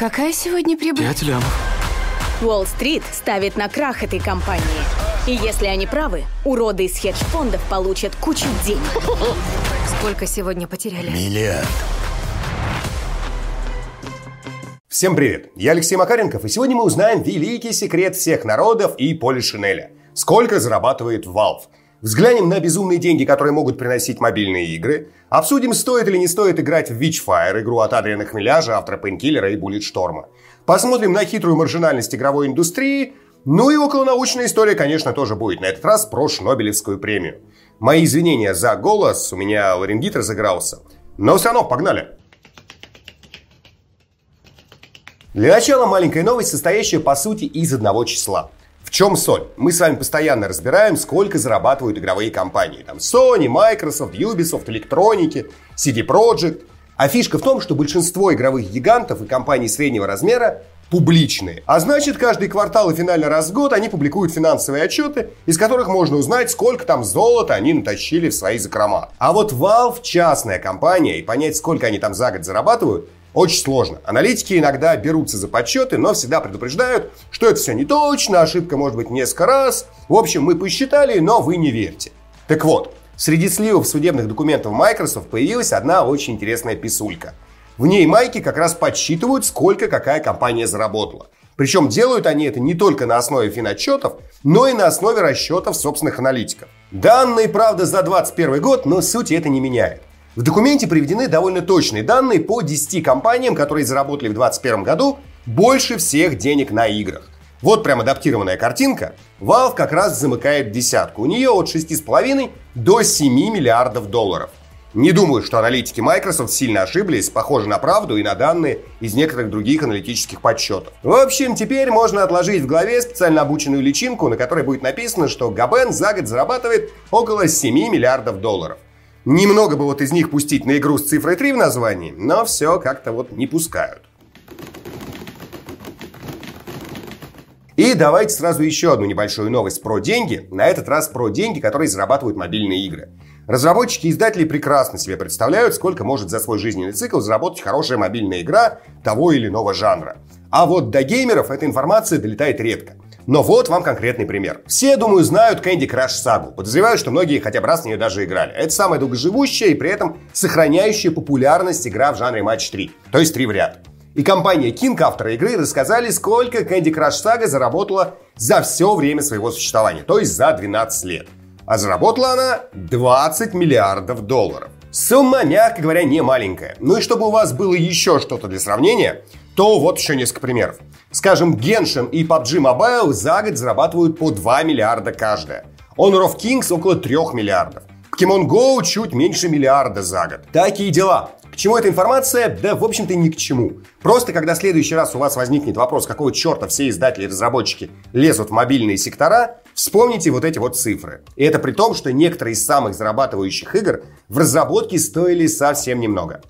какая сегодня прибыль? Пять лямов. Уолл-стрит ставит на крах этой компании. И если они правы, уроды из хедж-фондов получат кучу денег. Сколько сегодня потеряли? Миллиард. Всем привет! Я Алексей Макаренков, и сегодня мы узнаем великий секрет всех народов и Поли Шинеля. Сколько зарабатывает Valve? Взглянем на безумные деньги, которые могут приносить мобильные игры. Обсудим, стоит или не стоит играть в Witchfire, игру от Адриана Хмеляжа, автора Пенкиллера и Буллетшторма. Посмотрим на хитрую маржинальность игровой индустрии. Ну и околонаучная история, конечно, тоже будет. На этот раз про Шнобелевскую премию. Мои извинения за голос, у меня ларингит разыгрался. Но все равно, погнали! Для начала маленькая новость, состоящая по сути из одного числа. Чем соль? Мы с вами постоянно разбираем, сколько зарабатывают игровые компании. Там Sony, Microsoft, Ubisoft, Electronic, CD Projekt. А фишка в том, что большинство игровых гигантов и компаний среднего размера публичные. А значит, каждый квартал и финальный раз в год они публикуют финансовые отчеты, из которых можно узнать, сколько там золота они натащили в свои закрома. А вот Valve частная компания, и понять, сколько они там за год зарабатывают, очень сложно. Аналитики иногда берутся за подсчеты, но всегда предупреждают, что это все не точно, ошибка может быть несколько раз. В общем, мы посчитали, но вы не верьте. Так вот, среди сливов судебных документов Microsoft появилась одна очень интересная писулька. В ней майки как раз подсчитывают, сколько какая компания заработала. Причем делают они это не только на основе финотчетов, но и на основе расчетов собственных аналитиков. Данные, правда, за 2021 год, но суть это не меняет. В документе приведены довольно точные данные по 10 компаниям, которые заработали в 2021 году больше всех денег на играх. Вот прям адаптированная картинка. Valve как раз замыкает десятку. У нее от 6,5 до 7 миллиардов долларов. Не думаю, что аналитики Microsoft сильно ошиблись, похоже на правду и на данные из некоторых других аналитических подсчетов. В общем, теперь можно отложить в голове специально обученную личинку, на которой будет написано, что Габен за год зарабатывает около 7 миллиардов долларов. Немного бы вот из них пустить на игру с цифрой 3 в названии, но все как-то вот не пускают. И давайте сразу еще одну небольшую новость про деньги. На этот раз про деньги, которые зарабатывают мобильные игры. Разработчики и издатели прекрасно себе представляют, сколько может за свой жизненный цикл заработать хорошая мобильная игра того или иного жанра. А вот до геймеров эта информация долетает редко. Но вот вам конкретный пример. Все, думаю, знают Candy Crush сагу. Подозреваю, что многие хотя бы раз в нее даже играли. Это самая долгоживущая и при этом сохраняющая популярность игра в жанре матч 3. То есть 3 в ряд. И компания King, авторы игры, рассказали, сколько Candy Crush Saga заработала за все время своего существования, то есть за 12 лет. А заработала она 20 миллиардов долларов. Сумма, мягко говоря, не маленькая. Ну и чтобы у вас было еще что-то для сравнения, то вот еще несколько примеров. Скажем, Genshin и PUBG Mobile за год зарабатывают по 2 миллиарда каждая. Honor of Kings около 3 миллиардов. Pokemon Go чуть меньше миллиарда за год. Такие дела. К чему эта информация? Да, в общем-то, ни к чему. Просто, когда в следующий раз у вас возникнет вопрос, какого черта все издатели и разработчики лезут в мобильные сектора, вспомните вот эти вот цифры. И это при том, что некоторые из самых зарабатывающих игр в разработке стоили совсем немного.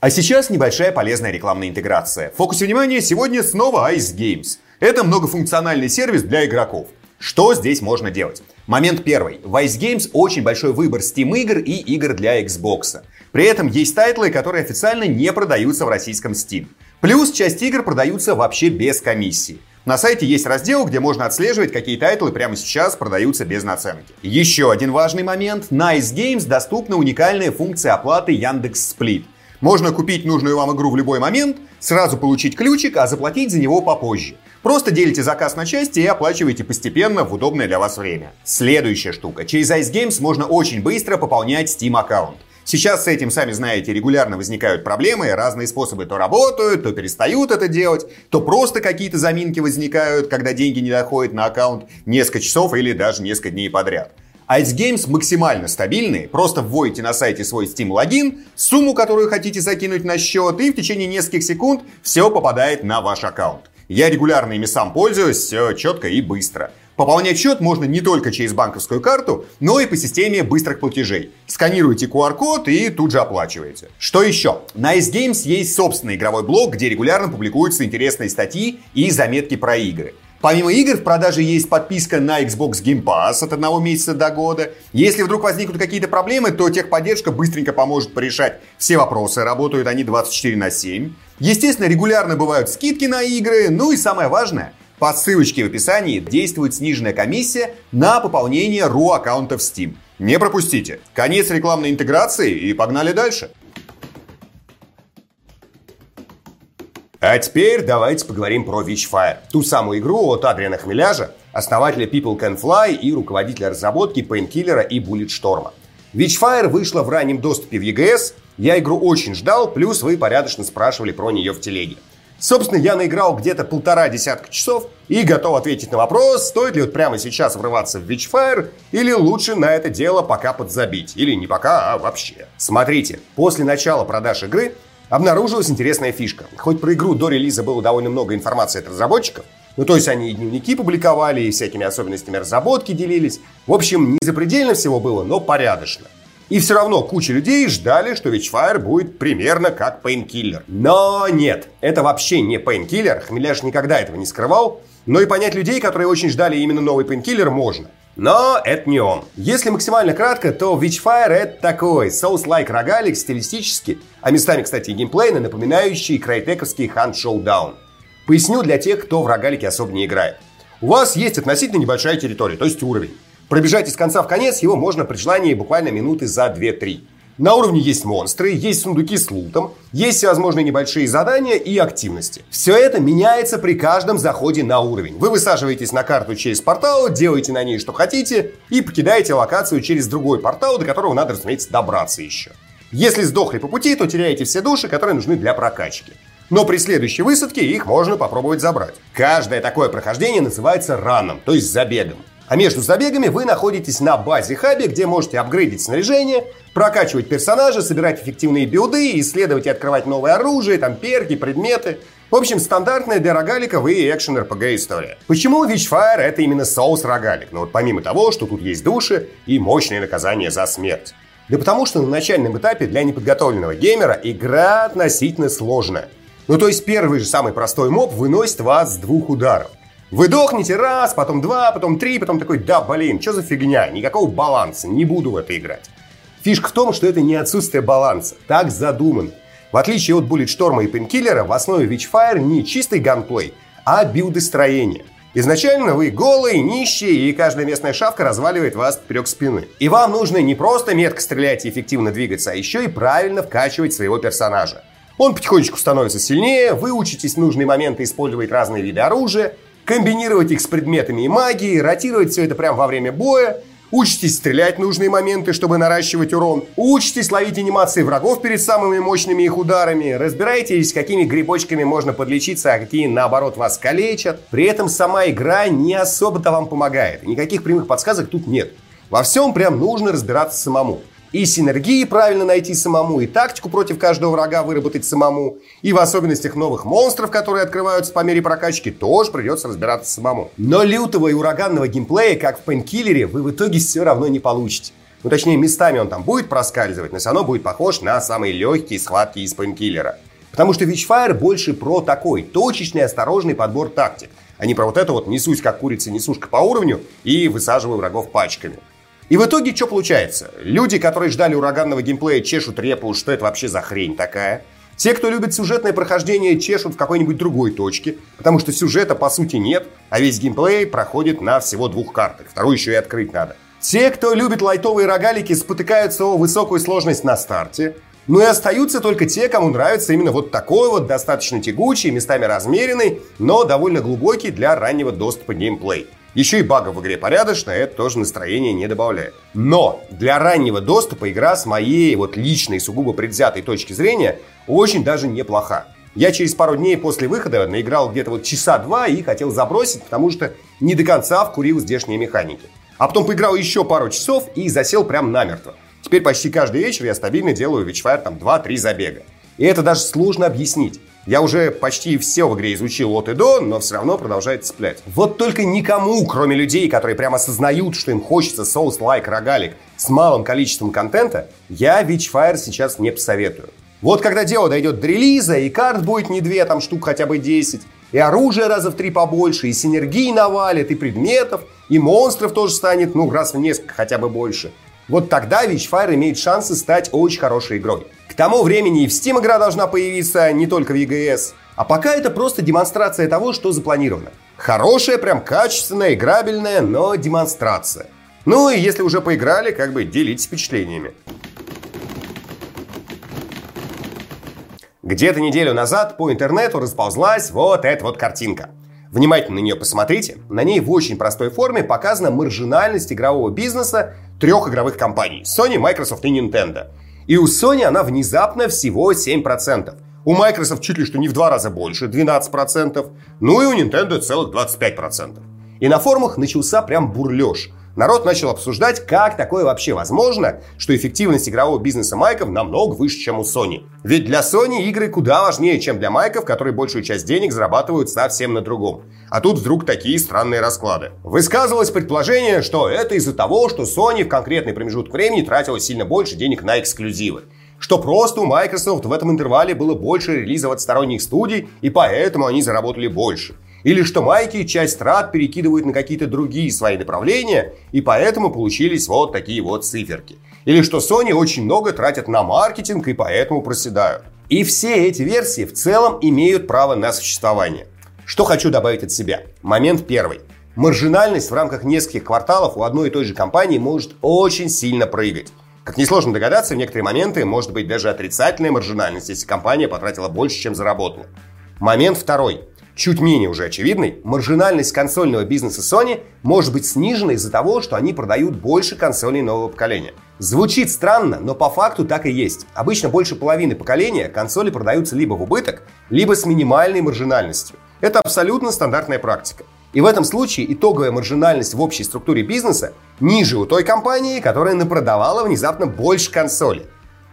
А сейчас небольшая полезная рекламная интеграция. В фокусе внимания сегодня снова Ice Games. Это многофункциональный сервис для игроков. Что здесь можно делать? Момент первый. В Ice Games очень большой выбор Steam игр и игр для Xbox. При этом есть тайтлы, которые официально не продаются в российском Steam. Плюс часть игр продаются вообще без комиссии. На сайте есть раздел, где можно отслеживать, какие тайтлы прямо сейчас продаются без наценки. Еще один важный момент. На Ice Games доступна уникальная функция оплаты Яндекс Сплит – можно купить нужную вам игру в любой момент, сразу получить ключик, а заплатить за него попозже. Просто делите заказ на части и оплачивайте постепенно в удобное для вас время. Следующая штука. Через Ice Games можно очень быстро пополнять Steam аккаунт. Сейчас с этим, сами знаете, регулярно возникают проблемы, разные способы то работают, то перестают это делать, то просто какие-то заминки возникают, когда деньги не доходят на аккаунт несколько часов или даже несколько дней подряд. Ice Games максимально стабильные. Просто вводите на сайте свой Steam логин, сумму, которую хотите закинуть на счет, и в течение нескольких секунд все попадает на ваш аккаунт. Я регулярно ими сам пользуюсь, все четко и быстро. Пополнять счет можно не только через банковскую карту, но и по системе быстрых платежей. Сканируете QR-код и тут же оплачиваете. Что еще? На Ice Games есть собственный игровой блог, где регулярно публикуются интересные статьи и заметки про игры. Помимо игр в продаже есть подписка на Xbox Game Pass от одного месяца до года. Если вдруг возникнут какие-то проблемы, то техподдержка быстренько поможет порешать все вопросы. Работают они 24 на 7. Естественно, регулярно бывают скидки на игры. Ну и самое важное, по ссылочке в описании действует сниженная комиссия на пополнение RU аккаунтов Steam. Не пропустите. Конец рекламной интеграции и погнали дальше. А теперь давайте поговорим про Witchfire. Ту самую игру от Адриана Хмеляжа, основателя People Can Fly и руководителя разработки Painkiller и Bulletstorm. Witchfire вышла в раннем доступе в EGS. Я игру очень ждал, плюс вы порядочно спрашивали про нее в телеге. Собственно, я наиграл где-то полтора десятка часов и готов ответить на вопрос, стоит ли вот прямо сейчас врываться в Witchfire или лучше на это дело пока подзабить. Или не пока, а вообще. Смотрите, после начала продаж игры обнаружилась интересная фишка. Хоть про игру до релиза было довольно много информации от разработчиков, ну, то есть они и дневники публиковали, и всякими особенностями разработки делились. В общем, не запредельно всего было, но порядочно. И все равно куча людей ждали, что Witchfire будет примерно как Painkiller. Но нет, это вообще не Painkiller, Хмеляш никогда этого не скрывал. Но и понять людей, которые очень ждали именно новый Painkiller, можно. Но это не он. Если максимально кратко, то Witchfire это такой Souls-like рогалик стилистически, а местами, кстати, геймплейно, напоминающий крайтековский Hunt Showdown. Поясню для тех, кто в рогалике особо не играет. У вас есть относительно небольшая территория, то есть уровень. Пробежать из конца в конец его можно при желании буквально минуты за 2-3. На уровне есть монстры, есть сундуки с лутом, есть всевозможные небольшие задания и активности. Все это меняется при каждом заходе на уровень. Вы высаживаетесь на карту через портал, делаете на ней что хотите и покидаете локацию через другой портал, до которого надо, разумеется, добраться еще. Если сдохли по пути, то теряете все души, которые нужны для прокачки. Но при следующей высадке их можно попробовать забрать. Каждое такое прохождение называется раном, то есть забегом. А между забегами вы находитесь на базе хабе, где можете апгрейдить снаряжение, прокачивать персонажа, собирать эффективные билды, исследовать и открывать новое оружие, там перки, предметы. В общем, стандартная для рогаликов и экшен RPG история. Почему Witchfire это именно соус рогалик? Ну вот помимо того, что тут есть души и мощное наказание за смерть. Да потому что на начальном этапе для неподготовленного геймера игра относительно сложная. Ну то есть первый же самый простой моб выносит вас с двух ударов. Вы дохнете раз, потом два, потом три, потом такой, да, блин, что за фигня, никакого баланса, не буду в это играть. Фишка в том, что это не отсутствие баланса, так задумано. В отличие от Bulletstorm и Painkiller, в основе Witchfire не чистый ганплей, а билдостроение. Изначально вы голые, нищие, и каждая местная шавка разваливает вас поперек спины. И вам нужно не просто метко стрелять и эффективно двигаться, а еще и правильно вкачивать своего персонажа. Он потихонечку становится сильнее, вы учитесь в нужные моменты использовать разные виды оружия, комбинировать их с предметами и магией, ротировать все это прямо во время боя, Учитесь стрелять нужные моменты, чтобы наращивать урон. Учитесь ловить анимации врагов перед самыми мощными их ударами. Разбирайтесь, какими грибочками можно подлечиться, а какие, наоборот, вас калечат. При этом сама игра не особо-то вам помогает. Никаких прямых подсказок тут нет. Во всем прям нужно разбираться самому. И синергии правильно найти самому, и тактику против каждого врага выработать самому, и в особенностях новых монстров, которые открываются по мере прокачки, тоже придется разбираться самому. Но лютого и ураганного геймплея, как в Пенкиллере, вы в итоге все равно не получите. Ну, точнее, местами он там будет проскальзывать, но все равно будет похож на самые легкие схватки из Пенкиллера. Потому что Witchfire больше про такой точечный, осторожный подбор тактик, а не про вот это вот несусь как курица несушка по уровню и высаживаю врагов пачками. И в итоге что получается? Люди, которые ждали ураганного геймплея, чешут репу, что это вообще за хрень такая. Те, кто любит сюжетное прохождение, чешут в какой-нибудь другой точке, потому что сюжета по сути нет, а весь геймплей проходит на всего двух картах. Вторую еще и открыть надо. Те, кто любит лайтовые рогалики, спотыкаются о высокую сложность на старте. Ну и остаются только те, кому нравится именно вот такой вот достаточно тягучий, местами размеренный, но довольно глубокий для раннего доступа геймплей. Еще и багов в игре порядочно, это тоже настроение не добавляет. Но для раннего доступа игра с моей вот личной, сугубо предвзятой точки зрения очень даже неплоха. Я через пару дней после выхода наиграл где-то вот часа два и хотел забросить, потому что не до конца вкурил здешние механики. А потом поиграл еще пару часов и засел прям намертво. Теперь почти каждый вечер я стабильно делаю Witchfire там 2-3 забега. И это даже сложно объяснить. Я уже почти все в игре изучил от и до, но все равно продолжает цеплять. Вот только никому, кроме людей, которые прямо осознают, что им хочется соус-лайк рогалик с малым количеством контента, я Witchfire сейчас не посоветую. Вот когда дело дойдет до релиза, и карт будет не две, там штук хотя бы 10, и оружие раза в три побольше, и синергии навалит, и предметов, и монстров тоже станет, ну, раз в несколько хотя бы больше. Вот тогда Witchfire имеет шансы стать очень хорошей игрой. Тому времени и в Steam игра должна появиться, не только в EGS. А пока это просто демонстрация того, что запланировано. Хорошая, прям качественная, играбельная, но демонстрация. Ну и если уже поиграли, как бы делитесь впечатлениями. Где-то неделю назад по интернету расползлась вот эта вот картинка. Внимательно на нее посмотрите. На ней в очень простой форме показана маржинальность игрового бизнеса трех игровых компаний – Sony, Microsoft и Nintendo. И у Sony она внезапно всего 7%. У Microsoft чуть ли что не в два раза больше, 12%. Ну и у Nintendo целых 25%. И на форумах начался прям бурлеж. Народ начал обсуждать, как такое вообще возможно, что эффективность игрового бизнеса майков намного выше, чем у Sony. Ведь для Sony игры куда важнее, чем для майков, которые большую часть денег зарабатывают совсем на другом. А тут вдруг такие странные расклады. Высказывалось предположение, что это из-за того, что Sony в конкретный промежуток времени тратила сильно больше денег на эксклюзивы что просто у Microsoft в этом интервале было больше релизов от сторонних студий, и поэтому они заработали больше. Или что майки часть трат перекидывают на какие-то другие свои направления, и поэтому получились вот такие вот циферки. Или что Sony очень много тратят на маркетинг, и поэтому проседают. И все эти версии в целом имеют право на существование. Что хочу добавить от себя. Момент первый. Маржинальность в рамках нескольких кварталов у одной и той же компании может очень сильно прыгать. Как несложно догадаться, в некоторые моменты может быть даже отрицательная маржинальность, если компания потратила больше, чем заработала. Момент второй чуть менее уже очевидный, маржинальность консольного бизнеса Sony может быть снижена из-за того, что они продают больше консолей нового поколения. Звучит странно, но по факту так и есть. Обычно больше половины поколения консоли продаются либо в убыток, либо с минимальной маржинальностью. Это абсолютно стандартная практика. И в этом случае итоговая маржинальность в общей структуре бизнеса ниже у той компании, которая напродавала внезапно больше консолей.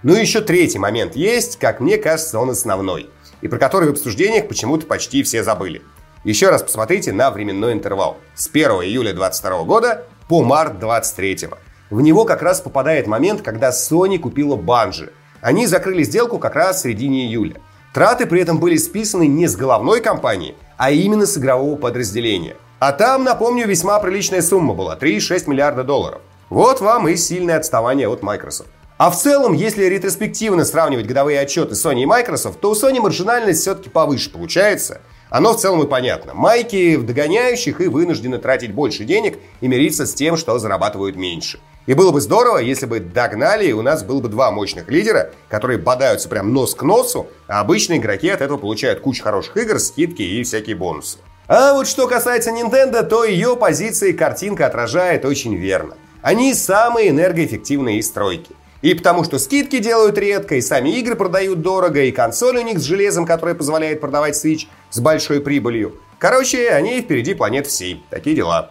Ну и еще третий момент есть, как мне кажется, он основной и про который в обсуждениях почему-то почти все забыли. Еще раз посмотрите на временной интервал с 1 июля 2022 года по март 2023. В него как раз попадает момент, когда Sony купила Банжи. Они закрыли сделку как раз в середине июля. Траты при этом были списаны не с головной компании, а именно с игрового подразделения. А там, напомню, весьма приличная сумма была – 3,6 миллиарда долларов. Вот вам и сильное отставание от Microsoft. А в целом, если ретроспективно сравнивать годовые отчеты Sony и Microsoft, то у Sony маржинальность все-таки повыше получается. Оно в целом и понятно. Майки в догоняющих и вынуждены тратить больше денег и мириться с тем, что зарабатывают меньше. И было бы здорово, если бы догнали, и у нас было бы два мощных лидера, которые бодаются прям нос к носу, а обычные игроки от этого получают кучу хороших игр, скидки и всякие бонусы. А вот что касается Nintendo, то ее позиции картинка отражает очень верно. Они самые энергоэффективные из стройки. И потому что скидки делают редко, и сами игры продают дорого, и консоль у них с железом, которое позволяет продавать Switch с большой прибылью. Короче, они впереди планет всей. Такие дела.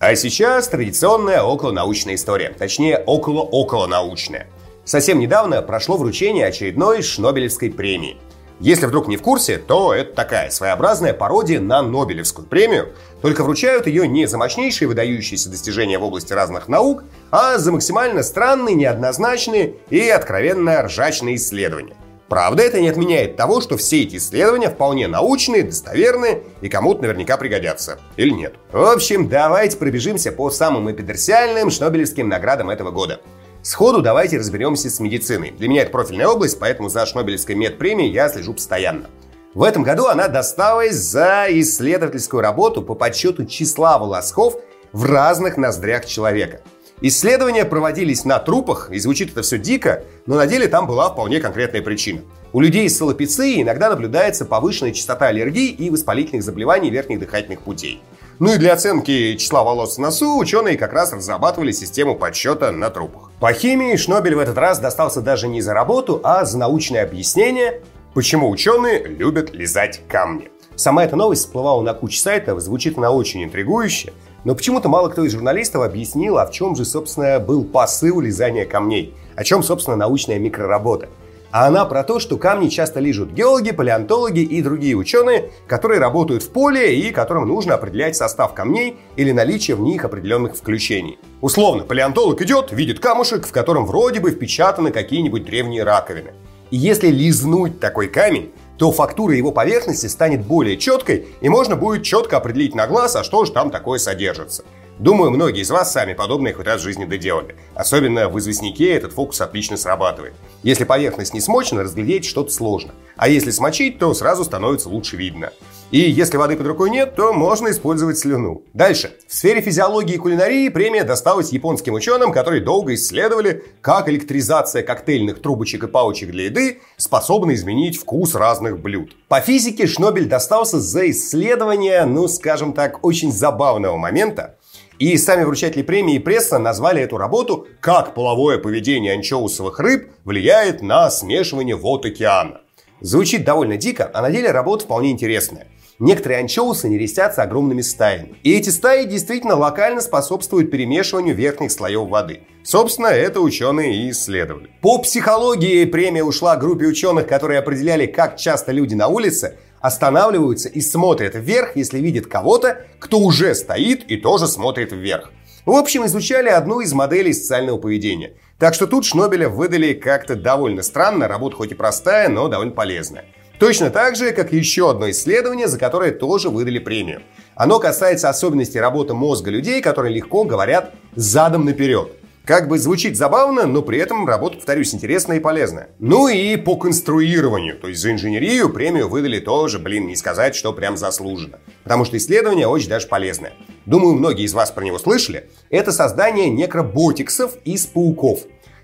А сейчас традиционная околонаучная история. Точнее, около-околонаучная. Совсем недавно прошло вручение очередной Шнобелевской премии – если вдруг не в курсе, то это такая своеобразная пародия на Нобелевскую премию, только вручают ее не за мощнейшие выдающиеся достижения в области разных наук, а за максимально странные, неоднозначные и откровенно ржачные исследования. Правда, это не отменяет того, что все эти исследования вполне научные, достоверные и кому-то наверняка пригодятся. Или нет. В общем, давайте пробежимся по самым эпидерсиальным шнобелевским наградам этого года. Сходу давайте разберемся с медициной. Для меня это профильная область, поэтому за Шнобелевской медпремией я слежу постоянно. В этом году она досталась за исследовательскую работу по подсчету числа волосков в разных ноздрях человека. Исследования проводились на трупах, и звучит это все дико, но на деле там была вполне конкретная причина. У людей с салопицией иногда наблюдается повышенная частота аллергий и воспалительных заболеваний верхних дыхательных путей. Ну и для оценки числа волос в носу ученые как раз разрабатывали систему подсчета на трупах. По химии Шнобель в этот раз достался даже не за работу, а за научное объяснение, почему ученые любят лизать камни. Сама эта новость всплывала на куче сайтов, звучит она очень интригующе, но почему-то мало кто из журналистов объяснил, а в чем же, собственно, был посыл лизания камней, о чем, собственно, научная микроработа. А она про то, что камни часто лижут геологи, палеонтологи и другие ученые, которые работают в поле и которым нужно определять состав камней или наличие в них определенных включений. Условно, палеонтолог идет, видит камушек, в котором вроде бы впечатаны какие-нибудь древние раковины. И если лизнуть такой камень, то фактура его поверхности станет более четкой, и можно будет четко определить на глаз, а что же там такое содержится. Думаю, многие из вас сами подобное хоть раз в жизни доделали. Особенно в известняке этот фокус отлично срабатывает. Если поверхность не смочена, разглядеть что-то сложно. А если смочить, то сразу становится лучше видно. И если воды под рукой нет, то можно использовать слюну. Дальше. В сфере физиологии и кулинарии премия досталась японским ученым, которые долго исследовали, как электризация коктейльных трубочек и паучек для еды способна изменить вкус разных блюд. По физике Шнобель достался за исследование, ну скажем так, очень забавного момента, и сами вручатели премии и пресса назвали эту работу «Как половое поведение анчоусовых рыб влияет на смешивание вод океана». Звучит довольно дико, а на деле работа вполне интересная. Некоторые анчоусы нерестятся огромными стаями. И эти стаи действительно локально способствуют перемешиванию верхних слоев воды. Собственно, это ученые и исследовали. По психологии премия ушла группе ученых, которые определяли, как часто люди на улице останавливаются и смотрят вверх, если видят кого-то, кто уже стоит и тоже смотрит вверх. В общем, изучали одну из моделей социального поведения. Так что тут Шнобеля выдали как-то довольно странно, работа хоть и простая, но довольно полезная. Точно так же, как еще одно исследование, за которое тоже выдали премию. Оно касается особенностей работы мозга людей, которые легко говорят задом наперед. Как бы звучит забавно, но при этом работа, повторюсь, интересная и полезная. Ну и по конструированию, то есть за инженерию премию выдали тоже, блин, не сказать, что прям заслуженно. Потому что исследование очень даже полезное. Думаю, многие из вас про него слышали. Это создание некроботиксов из пауков.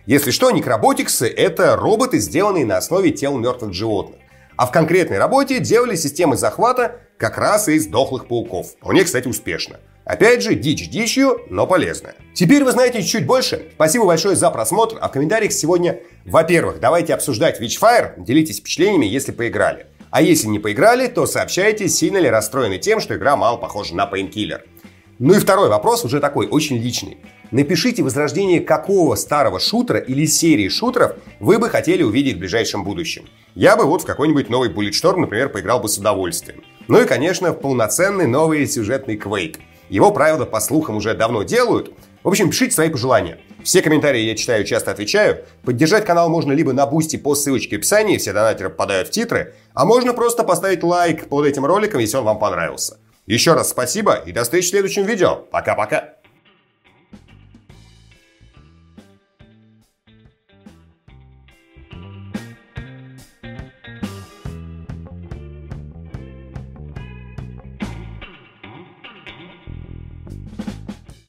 Если что, некроботиксы – это роботы, сделанные на основе тел мертвых животных. А в конкретной работе делали системы захвата как раз из дохлых пауков. Вполне, кстати, успешно. Опять же, дичь дичью, но полезная. Теперь вы знаете чуть больше. Спасибо большое за просмотр. А в комментариях сегодня, во-первых, давайте обсуждать Witchfire, делитесь впечатлениями, если поиграли. А если не поиграли, то сообщайте, сильно ли расстроены тем, что игра мало похожа на Painkiller. Ну и второй вопрос уже такой, очень личный. Напишите возрождение какого старого шутера или серии шутеров вы бы хотели увидеть в ближайшем будущем. Я бы вот в какой-нибудь новый Bulletstorm, например, поиграл бы с удовольствием. Ну и, конечно, в полноценный новый сюжетный Quake. Его, правда, по слухам уже давно делают. В общем, пишите свои пожелания. Все комментарии я читаю, часто отвечаю. Поддержать канал можно либо на бусте по ссылочке в описании, все донатеры попадают в титры, а можно просто поставить лайк под этим роликом, если он вам понравился. Еще раз спасибо и до встречи в следующем видео. Пока-пока.